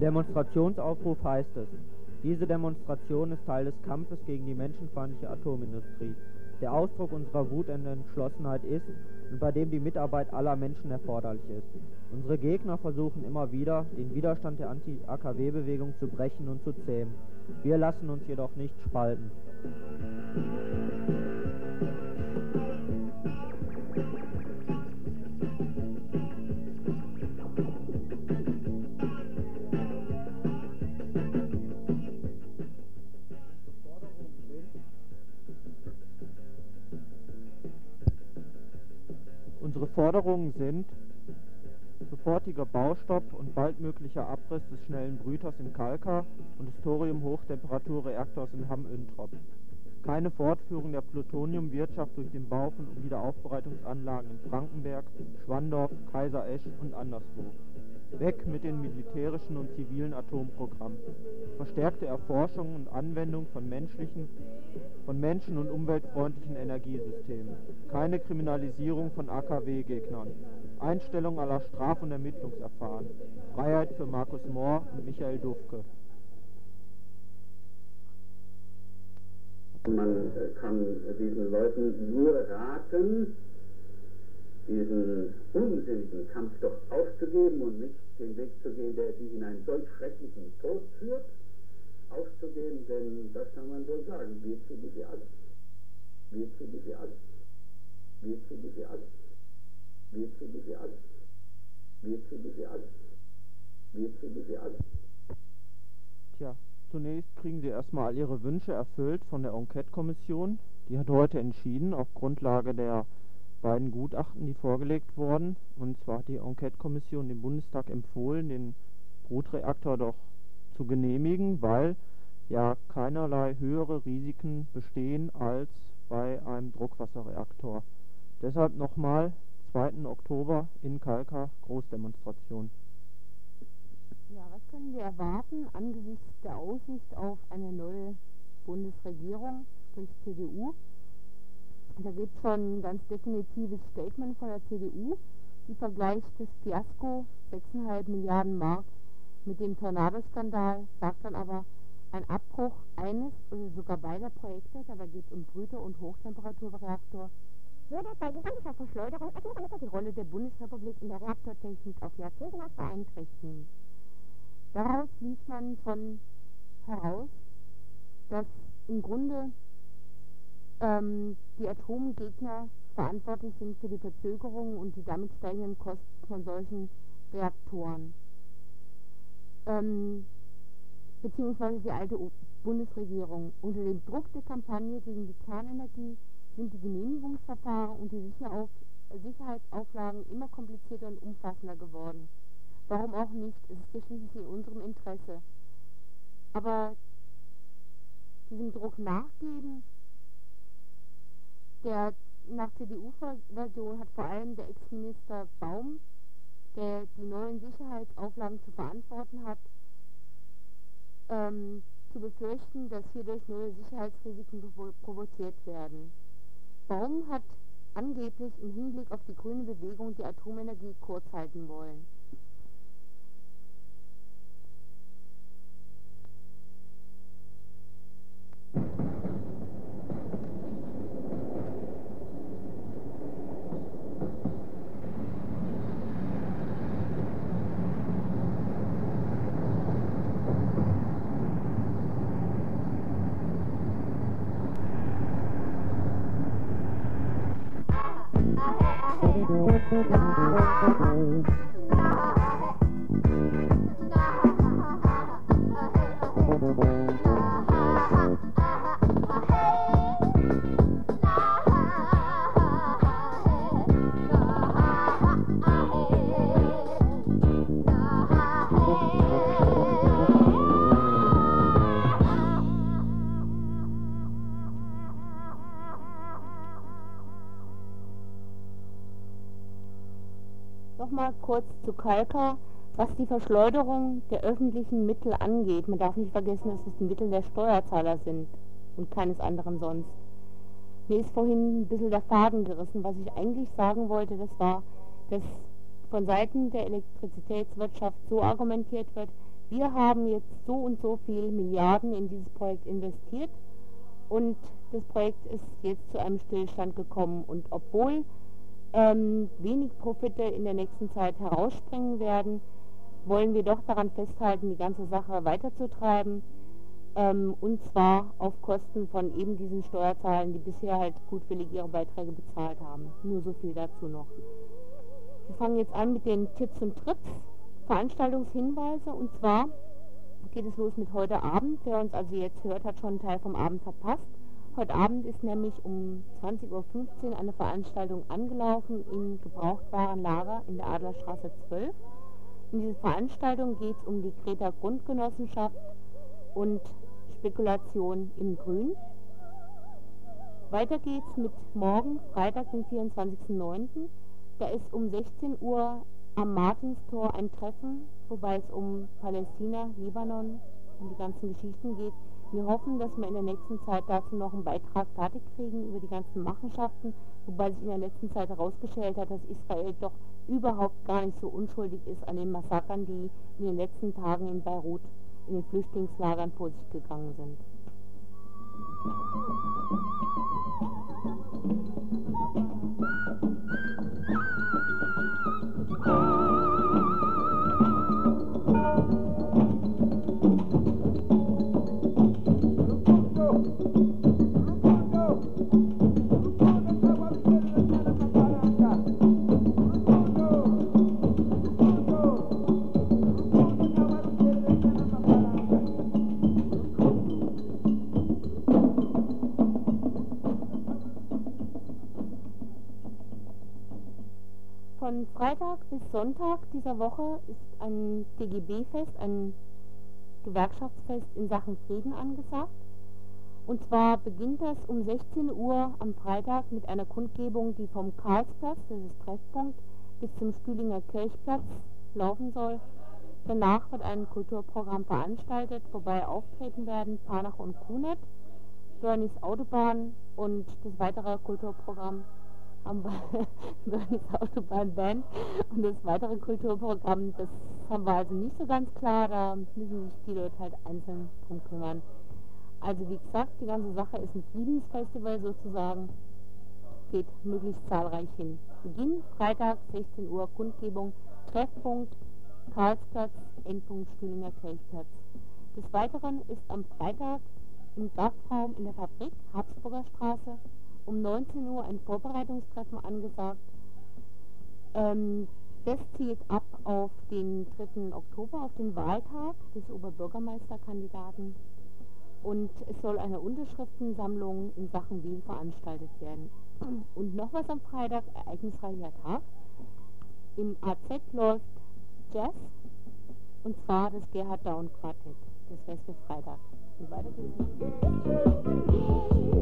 Demonstrationsaufruf heißt es, diese Demonstration ist Teil des Kampfes gegen die menschenfeindliche Atomindustrie, der Ausdruck unserer Wut und Entschlossenheit ist und bei dem die Mitarbeit aller Menschen erforderlich ist. Unsere Gegner versuchen immer wieder, den Widerstand der Anti-AKW-Bewegung zu brechen und zu zähmen. Wir lassen uns jedoch nicht spalten. Forderungen sind sofortiger Baustopp und baldmöglicher Abriss des schnellen Brüters in Kalkar und des Thorium-Hochtemperaturreaktors in Hamm-Üntrop. Keine Fortführung der Plutoniumwirtschaft durch den Bau von Wiederaufbereitungsanlagen in Frankenberg, Schwandorf, Kaiser-Esch und anderswo. Weg mit den militärischen und zivilen Atomprogrammen. Verstärkte Erforschung und Anwendung von menschlichen, von menschen- und umweltfreundlichen Energiesystemen. Keine Kriminalisierung von AKW-Gegnern. Einstellung aller Straf- und Ermittlungsverfahren. Freiheit für Markus Mohr und Michael Dufke. Man kann diesen Leuten nur raten, diesen unsinnigen Kampf doch aufzugeben und nicht den Weg zu gehen, der sie in einen solch schrecklichen Tod führt, aufzugeben, denn das kann man wohl sagen, wir kriegen sie alle. Wir kriegen sie alle. Wir kriegen sie alle. Wir kriegen sie alle. Wir kriegen sie alle. Wir kriegen sie alle. Tja, zunächst kriegen sie erstmal ihre Wünsche erfüllt von der Enquete-Kommission. Die hat heute entschieden, auf Grundlage der beiden Gutachten, die vorgelegt wurden. Und zwar hat die Enquete-Kommission dem Bundestag empfohlen, den Brutreaktor doch zu genehmigen, weil ja keinerlei höhere Risiken bestehen als bei einem Druckwasserreaktor. Deshalb nochmal 2. Oktober in Kalka Großdemonstration. Ja, was können wir erwarten angesichts der Aussicht auf eine neue Bundesregierung, sprich CDU? Da gibt es schon ein ganz definitives Statement von der CDU, die vergleicht das Fiasko 6,5 Milliarden Mark mit dem Tornadoskandal, sagt dann aber, ein Abbruch eines oder sogar beider Projekte, dabei geht es um Brüter- und Hochtemperaturreaktor, würde bei gigantischer Verschleuderung die Rolle der Bundesrepublik in der Reaktortechnik auf Jahrzehnte nach beeinträchtigen. Daraus liest man schon heraus, dass im Grunde ähm, die Atomgegner verantwortlich sind für die Verzögerung und die damit steigenden Kosten von solchen Reaktoren. Ähm, beziehungsweise die alte Bundesregierung. Unter dem Druck der Kampagne gegen die Kernenergie sind die Genehmigungsverfahren und die Sicherauf Sicherheitsauflagen immer komplizierter und umfassender geworden. Warum auch nicht? Es ist ja schließlich in unserem Interesse. Aber diesem Druck nachgeben, der nach CDU-Version hat vor allem der Ex-Minister Baum, der die neuen Sicherheitsauflagen zu verantworten hat, ähm, zu befürchten, dass hierdurch neue Sicherheitsrisiken provo provoziert werden. Baum hat angeblich im Hinblick auf die grüne Bewegung die Atomenergie kurz halten wollen. Kalka, was die Verschleuderung der öffentlichen Mittel angeht. Man darf nicht vergessen, dass es die Mittel der Steuerzahler sind und keines anderen sonst. Mir ist vorhin ein bisschen der Faden gerissen. Was ich eigentlich sagen wollte, das war, dass von Seiten der Elektrizitätswirtschaft so argumentiert wird, wir haben jetzt so und so viel Milliarden in dieses Projekt investiert und das Projekt ist jetzt zu einem Stillstand gekommen. Und obwohl ähm, wenig Profite in der nächsten Zeit herausspringen werden, wollen wir doch daran festhalten, die ganze Sache weiterzutreiben. Ähm, und zwar auf Kosten von eben diesen Steuerzahlern, die bisher halt gutwillig ihre Beiträge bezahlt haben. Nur so viel dazu noch. Wir fangen jetzt an mit den Tipps und Trips, Veranstaltungshinweise. Und zwar geht es los mit heute Abend. Wer uns also jetzt hört, hat schon einen Teil vom Abend verpasst. Heute Abend ist nämlich um 20.15 Uhr eine Veranstaltung angelaufen im Gebrauchtwarenlager in der Adlerstraße 12. In dieser Veranstaltung geht es um die Greta Grundgenossenschaft und Spekulation im Grün. Weiter geht's mit morgen, Freitag, den 24.09. Da ist um 16 Uhr am Martinstor ein Treffen, wobei es um Palästina, Libanon und die ganzen Geschichten geht. Wir hoffen, dass wir in der nächsten Zeit dazu noch einen Beitrag fertig kriegen über die ganzen Machenschaften, wobei sich in der letzten Zeit herausgestellt hat, dass Israel doch überhaupt gar nicht so unschuldig ist an den Massakern, die in den letzten Tagen in Beirut in den Flüchtlingslagern vor sich gegangen sind. Freitag bis Sonntag dieser Woche ist ein DGB-Fest, ein Gewerkschaftsfest in Sachen Frieden angesagt. Und zwar beginnt das um 16 Uhr am Freitag mit einer Kundgebung, die vom Karlsplatz, das ist Treffpunkt, bis zum Stühlinger Kirchplatz laufen soll. Danach wird ein Kulturprogramm veranstaltet, wobei auftreten werden Panach und Kunet, Bernies Autobahn und das weitere Kulturprogramm haben wir Bernies (laughs) Autobahn Band und das weitere Kulturprogramm, das haben wir also nicht so ganz klar, da müssen sich die Leute halt einzeln drum kümmern. Also wie gesagt, die ganze Sache ist ein Friedensfestival sozusagen, geht möglichst zahlreich hin. Beginn Freitag 16 Uhr Kundgebung, Treffpunkt Karlsplatz, Endpunkt Stühlinger Kirchplatz. Des Weiteren ist am Freitag im Gastraum in der Fabrik Habsburger Straße um 19 Uhr ein Vorbereitungstreffen angesagt. Ähm, das zielt ab auf den 3. Oktober, auf den Wahltag des Oberbürgermeisterkandidaten. Und es soll eine Unterschriftensammlung in Sachen Wien veranstaltet werden. Und noch was am Freitag, ereignisreicher Tag. Im AZ läuft Jazz, und zwar das Gerhard Down Quartett. Das wäre für Freitag. Und weiter Nächsten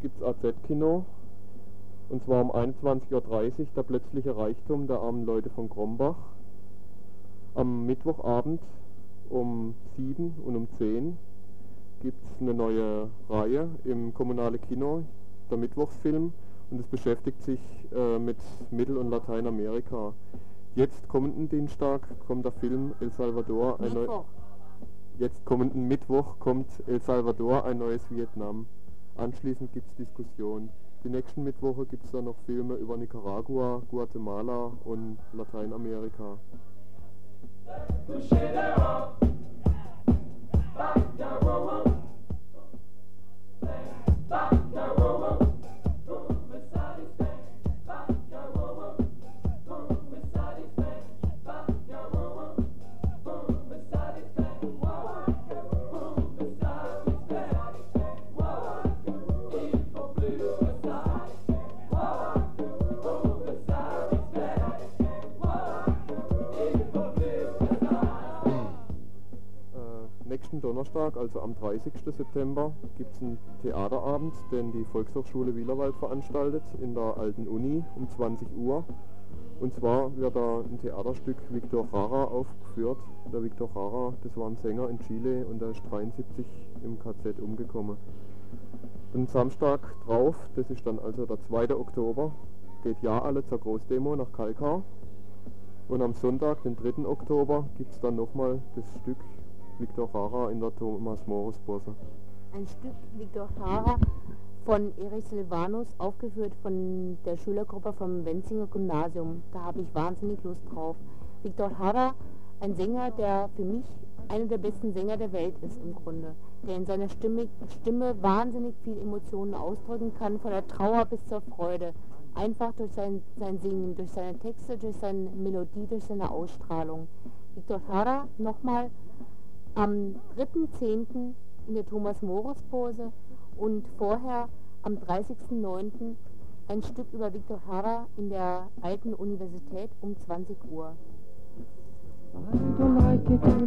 Gibt es AZ-Kino. Und zwar um 21.30 Uhr der plötzliche Reichtum der armen Leute von Krombach. Am Mittwochabend um 7 und um 10 gibt es eine neue Reihe im kommunale Kino, der Mittwochsfilm. Und es beschäftigt sich äh, mit Mittel- und Lateinamerika. Jetzt kommenden Dienstag kommt der Film El Salvador. Ein Mittwoch. Jetzt kommenden Mittwoch kommt El Salvador, ein neues Vietnam. Anschließend gibt es Diskussionen. Die nächsten Mittwoche gibt es dann noch Filme über Nicaragua, Guatemala und Lateinamerika. Äh, nächsten Donnerstag, also am 30. September, gibt es einen Theaterabend, den die Volkshochschule Wielerwald veranstaltet in der alten Uni um 20 Uhr. Und zwar wird da ein Theaterstück Victor Jara aufgeführt. Der Victor Jara, das war ein Sänger in Chile und der ist 73 im KZ umgekommen. Den Samstag drauf, das ist dann also der 2. Oktober, geht ja alle zur Großdemo nach Kalkar. Und am Sonntag, den 3. Oktober, gibt es dann nochmal das Stück Victor Jara in der Thomas Morris Bosse. ein Stück Victor Hara von Erich Silvanus, aufgeführt von der Schülergruppe vom Wenzinger Gymnasium. Da habe ich wahnsinnig Lust drauf. Victor Hara, ein Sänger, der für mich einer der besten Sänger der Welt ist im Grunde, der in seiner Stimme, Stimme wahnsinnig viel Emotionen ausdrücken kann, von der Trauer bis zur Freude. Einfach durch sein, sein Singen, durch seine Texte, durch seine Melodie, durch seine Ausstrahlung. Victor Hara nochmal am 3.10. in der Thomas-Morus-Pose und vorher am 30.09. ein Stück über Victor Hara in der Alten Universität um 20 Uhr. I don't like it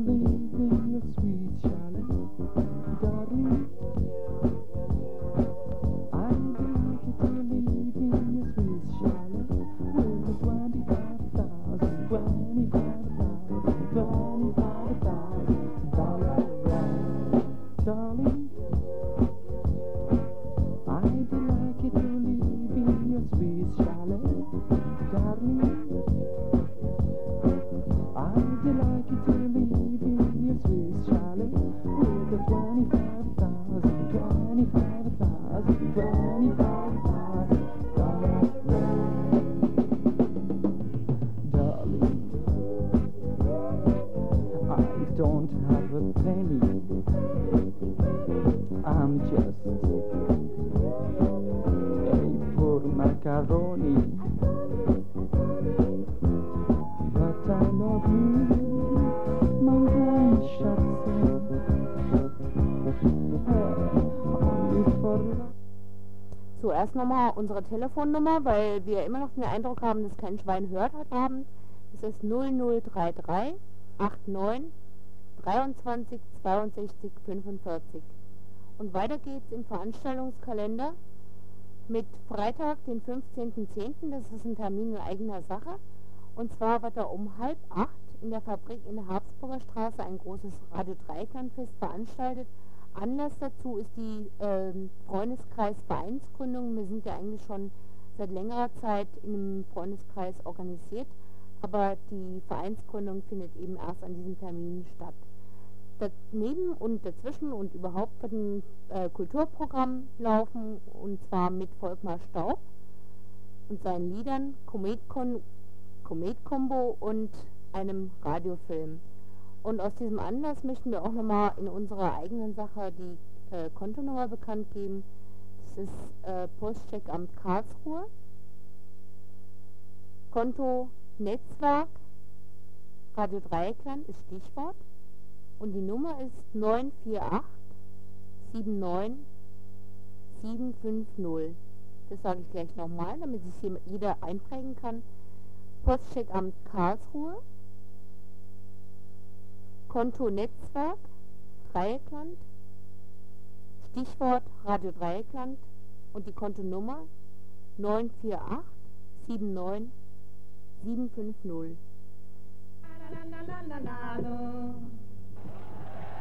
macaroni. But I love you, my Only for Zuerst nochmal unsere Telefonnummer, weil wir immer noch den Eindruck haben, dass kein Schwein hört heute Abend. Das ist 0033 89 23 62 45. Und weiter geht's im Veranstaltungskalender mit Freitag, den 15.10., das ist ein Termin in eigener Sache. Und zwar wird da um halb acht in der Fabrik in der Habsburger Straße ein großes Radio Dreiklandfest veranstaltet. Anlass dazu ist die ähm, Freundeskreis Vereinsgründung. Wir sind ja eigentlich schon seit längerer Zeit in einem Freundeskreis organisiert, aber die Vereinsgründung findet eben erst an diesem Termin statt. Daneben und dazwischen und überhaupt wird ein äh, Kulturprogramm laufen und zwar mit Volkmar Staub und seinen Liedern, Kometkon Komet-Kombo und einem Radiofilm. Und aus diesem Anlass möchten wir auch nochmal in unserer eigenen Sache die äh, Kontonummer bekannt geben. Das ist äh, Postcheckamt Karlsruhe. Konto Netzwerk Radio Dreieckland ist Stichwort. Und die Nummer ist 948 79 750. Das sage ich gleich nochmal, damit sich jeder einprägen kann. Postcheckamt Karlsruhe, Konto Netzwerk, Dreieckland, Stichwort Radio Dreieckland und die Kontonummer 948 79 750.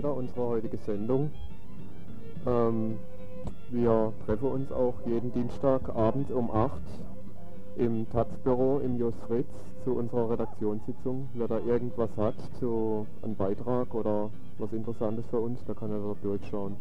wieder unsere heutige Sendung. Ähm, wir treffen uns auch jeden Dienstagabend um 8 im Taz-Büro im Jos Fritz zu unserer Redaktionssitzung. Wer da irgendwas hat zu einem Beitrag oder was Interessantes für uns, da kann er dort durchschauen.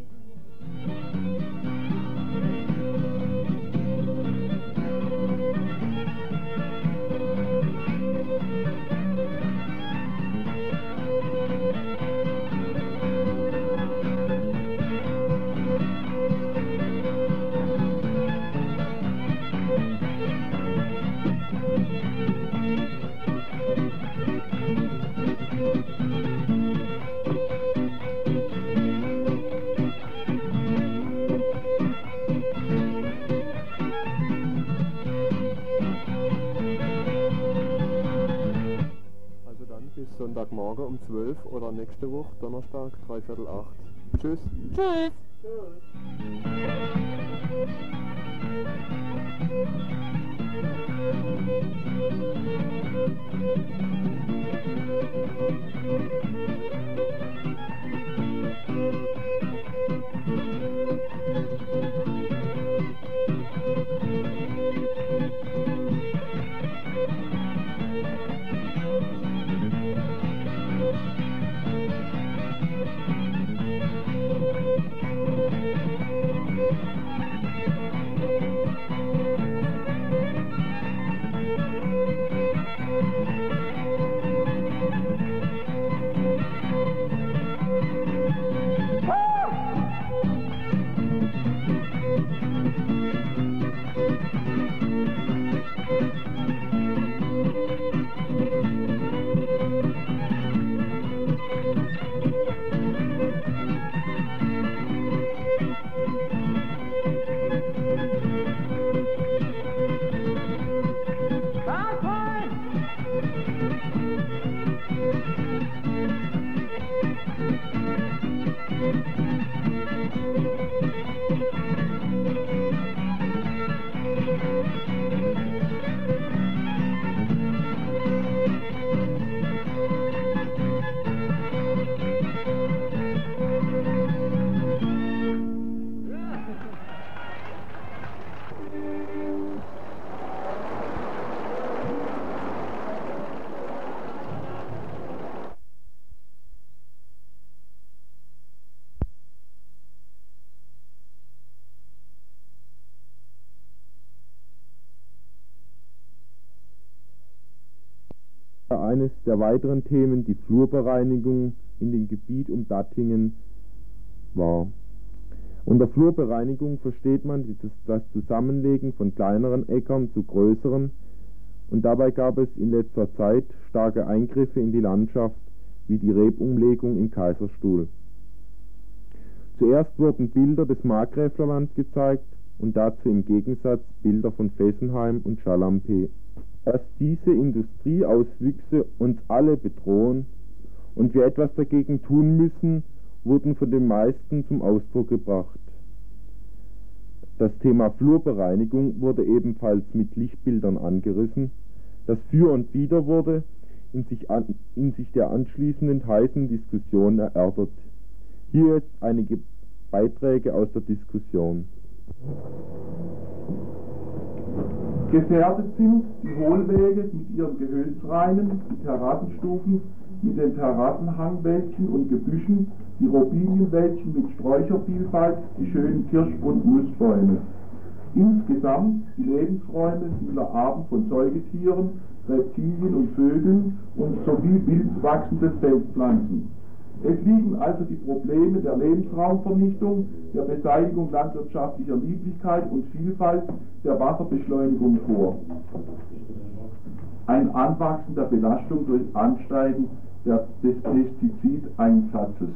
Weiteren Themen die Flurbereinigung in dem Gebiet um Dattingen war. Unter Flurbereinigung versteht man das, Zusammenlegen von kleineren Äckern zu größeren und dabei gab es in letzter Zeit starke Eingriffe in die Landschaft wie die Rebumlegung im Kaiserstuhl. Zuerst wurden Bilder des Markgräflerland gezeigt und dazu im Gegensatz Bilder von Fessenheim und Chalampé. Dass diese Industrieauswüchse uns alle bedrohen und wir etwas dagegen tun müssen, wurden von den meisten zum Ausdruck gebracht. Das Thema Flurbereinigung wurde ebenfalls mit Lichtbildern angerissen. Das Für und Wider wurde in sich, an, in sich der anschließenden heißen Diskussion erörtert. Hier jetzt einige Beiträge aus der Diskussion. Gefährdet sind die Hohlwege mit ihren Gehölzreinen, die Terrassenstufen mit den Terrassenhangwäldchen und Gebüschen, die Robinienwäldchen mit Sträuchervielfalt, die schönen Kirsch- und Nussbäume. Insgesamt die Lebensräume vieler Arten von Säugetieren, Reptilien und Vögeln und sowie wild wachsende Feldpflanzen. Es liegen also die Probleme der Lebensraumvernichtung, der Beseitigung landwirtschaftlicher Lieblichkeit und Vielfalt, der Wasserbeschleunigung vor. Ein Anwachsen der Belastung durch Ansteigen der, des Pestizideinsatzes.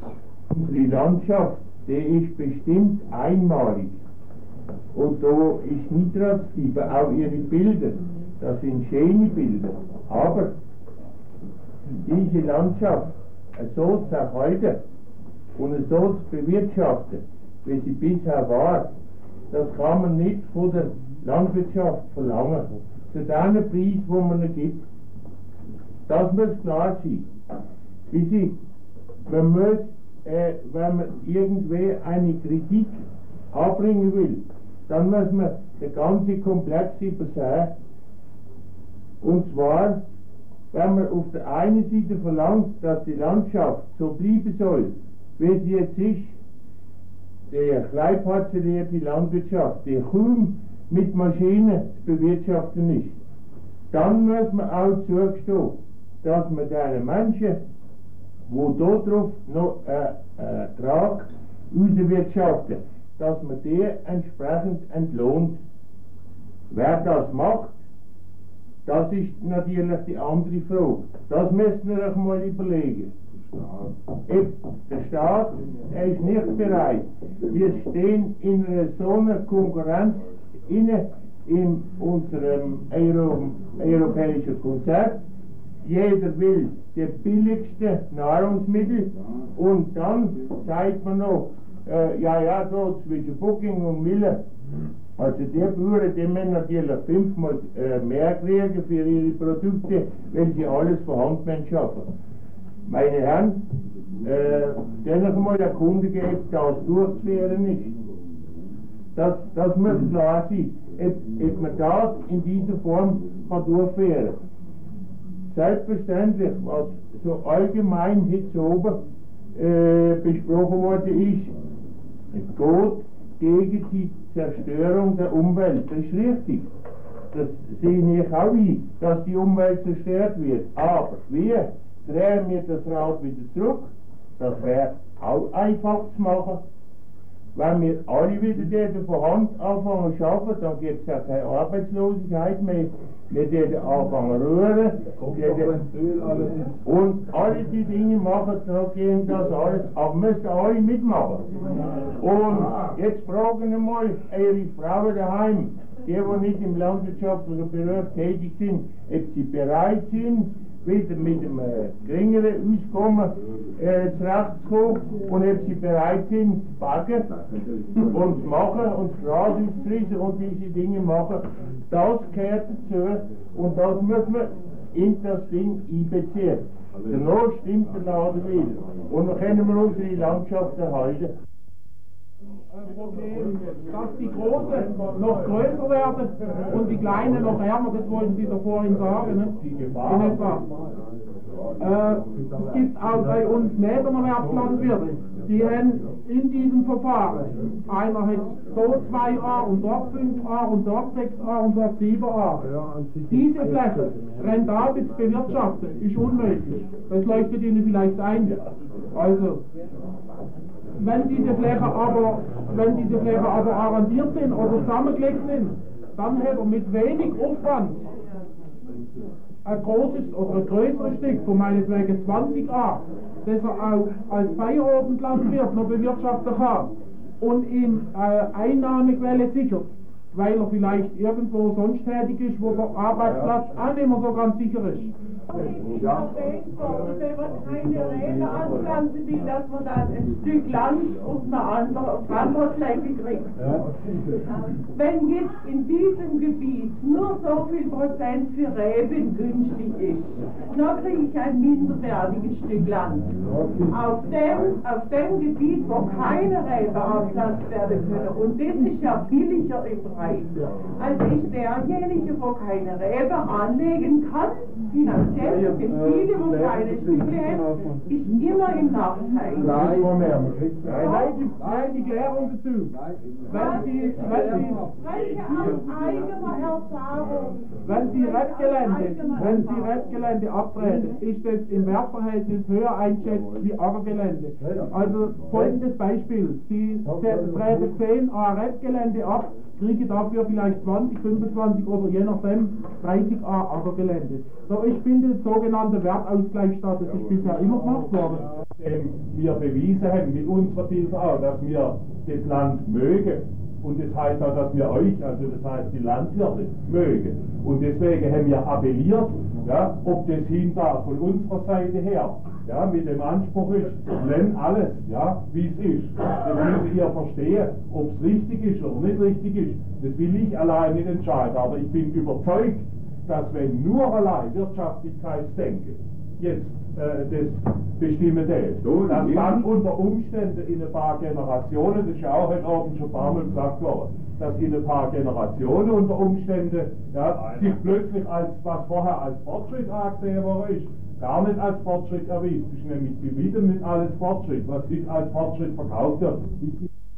Die Landschaft, die ist bestimmt einmalig. Und da ist Nitratsfieber, auch ihre Bilder, das sind schöne Bilder. Aber diese Landschaft so erhalten und so zu bewirtschaften, wie sie bisher war, das kann man nicht von der Landwirtschaft verlangen. Zu dem Preis, wo man ihn gibt. Das muss klar sein. Wie Sie, man muss, äh, wenn man irgendwie eine Kritik anbringen will, dann muss man den ganzen Komplex übersehen. Und zwar, wenn man auf der einen Seite verlangt, dass die Landschaft so bleiben soll, wie sie jetzt ist, die kleinparzellierte Landwirtschaft, die kaum mit Maschinen zu bewirtschaften ist, dann muss man auch zugestehen, dass man den Menschen, die darauf noch äh, Ertrag rauswirtschaften, dass man die entsprechend entlohnt. Wer das macht, das ist natürlich die andere Frage. Das müssen wir euch mal überlegen. Eben, Der Staat er ist nicht bereit. Wir stehen in einer so einer Konkurrenz inne in unserem Euro, europäischen Konzert jeder will die billigste Nahrungsmittel und dann sagt man noch, äh, ja, ja, so zwischen Booking und Miller. Also die Bauern, die müssen natürlich fünfmal äh, mehr kriegen für ihre Produkte, wenn sie alles von Hand schaffen. Meine Herren, äh, dennoch mal der Kunde gibt, das durchzuführen ist. Das, das muss klar sein, ob, ob man das in dieser Form kann durchführen Selbstverständlich, was so allgemein jetzt oben äh, besprochen worden ist, geht gegen die Zerstörung der Umwelt. Das ist richtig. Das sehe ich auch ein, dass die Umwelt zerstört wird. Aber wie drehen wir das Rad wieder zurück? Das wäre auch einfach zu machen. Wenn wir alle wieder von Hand anfangen zu arbeiten, dann gibt es ja keine Arbeitslosigkeit mehr. Wir werden anfangen rühren. Und alle die Dinge machen, dann gehen das alles. Aber müssen alle mitmachen. Und jetzt fragen wir mal eure Frauen daheim, die, die nicht im landwirtschaftlichen Beruf tätig sind, ob sie bereit sind, wieder mit einem äh, geringeren Auskommen äh, zurechtzukommen und ob sie bereit sind, zu backen und zu machen und das Gras auszurissen und diese Dinge machen. Das gehört dazu und das muss man in das Ding einbeziehen. Danach stimmt der Laden wieder. Und dann können wir unsere Landschaft erhalten. Problem, dass die Großen noch größer werden und die Kleinen noch ärmer, das wollten Sie doch vorhin sagen, ne? In etwa. Äh, es gibt auch bei uns Nebenerwerbslandwirte, die haben in diesem Verfahren, einer hat so 2 A und dort 5 A und dort 6 A und dort 7 A. Diese Fläche rentabel zu bewirtschaften, ist unmöglich. Das leuchtet Ihnen vielleicht ein. Also, wenn diese Flächen aber, wenn diese Flächen aber arrondiert sind oder zusammengelegt sind, dann hat er mit wenig Aufwand ein großes oder ein größeres Stück, von meinetwegen 20 A, das er auch als Feierabendlandwirt noch bewirtschaften kann und ihm äh, Einnahmequelle sichert, weil er vielleicht irgendwo sonst tätig ist, wo der Arbeitsplatz auch nicht mehr so ganz sicher ist. Wenn man keine Räder anpflanzen will, dass man dann ein Stück Land auf eine andere, auf eine andere Fläche kriegt. Wenn jetzt in diesem Gebiet nur so viel Prozent für Reben günstig ist, dann kriege ich ein minderwertiges Stück Land. Auf dem, auf dem Gebiet, wo keine Reben anpflanzt werden können, und das ist ja billiger im Preis, als ich derjenige, wo keine Rebe anlegen kann, finanziell wo keine Stücke haben, ist immer im Nachteil. Nein, nein, die, nein, die Klärung dazu. Wenn Sie, wenn Sie, Spreche aus eigener Erfahrung. wenn Sie Rebgelände, wenn Sie Rebgelände abtreten, ist das im Wertverhältnis höher einschätzt wie Ackergelände. Also folgendes Beispiel. Sie treten 10 A Rebgelände ab, kriegen dafür vielleicht 20, 25 oder je nachdem 30 A Ackergelände. So, ich finde das sogenannte Wertausgleich statt, das ist bisher immer gemacht worden. wir bewiesen haben mit unserer auch, dass wir das Land mögen. Und das heißt auch, dass wir euch, also das heißt die Landwirte, mögen. Und deswegen haben wir appelliert, ja, ob das hinter von unserer Seite her, ja, mit dem Anspruch ist, nenn alles, ja, wie es ist. Das müsst ihr verstehen, ob es richtig ist oder nicht richtig ist. Das will ich allein nicht entscheiden, aber ich bin überzeugt, dass wenn nur allein Wirtschaftlichkeitsdenken jetzt äh, das bestimmen will, dass dann unter Umständen in ein paar Generationen, das ist ja auch heute Abend schon ein paar Mal gesagt worden, dass in ein paar Generationen unter Umständen ja, sich plötzlich als, was vorher als Fortschritt angesehen worden ist, nicht als Fortschritt ist nämlich bei weitem nicht alles Fortschritt, was sich als Fortschritt verkauft wird. Ich